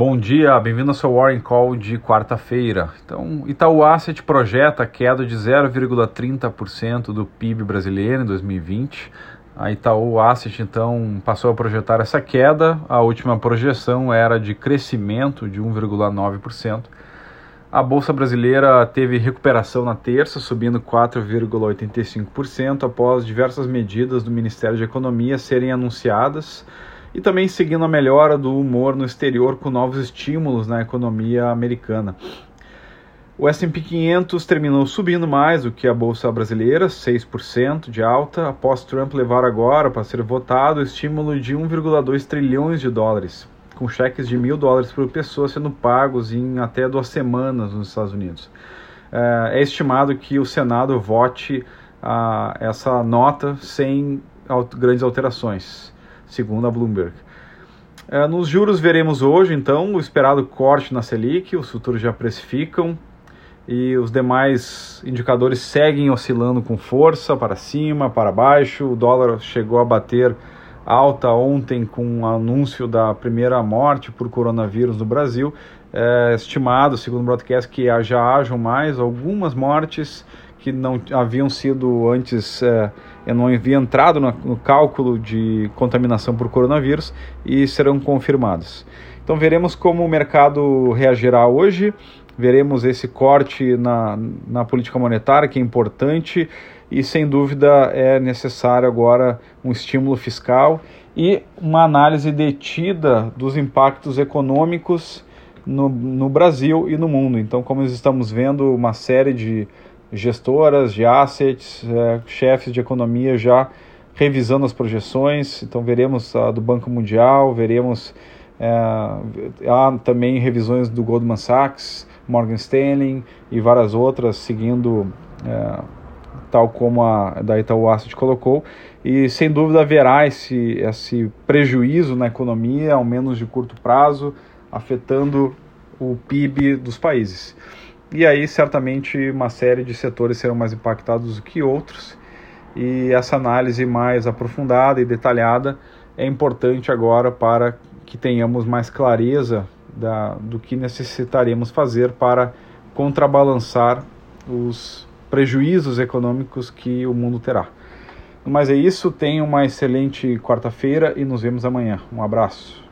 Bom dia, bem-vindo ao seu Warren Call de quarta-feira. Então, Itaú Asset projeta queda de 0,30% do PIB brasileiro em 2020. A Itaú Asset então passou a projetar essa queda. A última projeção era de crescimento de 1,9%. A bolsa brasileira teve recuperação na terça, subindo 4,85% após diversas medidas do Ministério da Economia serem anunciadas e também seguindo a melhora do humor no exterior com novos estímulos na economia americana. O S&P 500 terminou subindo mais do que a bolsa brasileira, 6% de alta, após Trump levar agora para ser votado o estímulo de 1,2 trilhões de dólares, com cheques de mil dólares por pessoa sendo pagos em até duas semanas nos Estados Unidos. É, é estimado que o Senado vote a, essa nota sem grandes alterações segundo a Bloomberg. É, nos juros veremos hoje, então, o esperado corte na Selic, os futuros já precificam e os demais indicadores seguem oscilando com força para cima, para baixo. O dólar chegou a bater alta ontem com o anúncio da primeira morte por coronavírus no Brasil. É estimado, segundo o broadcast, que já hajam mais algumas mortes que não haviam sido antes, é, não havia entrado no, cálculo de contaminação por coronavírus e serão confirmados. Então veremos como o mercado reagirá hoje, veremos esse corte na, na política monetária, que é importante, e sem dúvida é necessário agora um estímulo fiscal e uma análise detida dos impactos econômicos no, no Brasil e no mundo. Então, como estamos vendo, uma série de gestoras de assets, é, chefes de economia já revisando as projeções. Então veremos a do Banco Mundial, veremos é, há também revisões do Goldman Sachs, Morgan Stanley e várias outras seguindo é, tal como a da Itaú Asset colocou. E sem dúvida haverá esse, esse prejuízo na economia, ao menos de curto prazo, afetando o PIB dos países. E aí, certamente, uma série de setores serão mais impactados do que outros. E essa análise mais aprofundada e detalhada é importante agora para que tenhamos mais clareza da, do que necessitaremos fazer para contrabalançar os prejuízos econômicos que o mundo terá. Mas é isso, tenha uma excelente quarta-feira e nos vemos amanhã. Um abraço.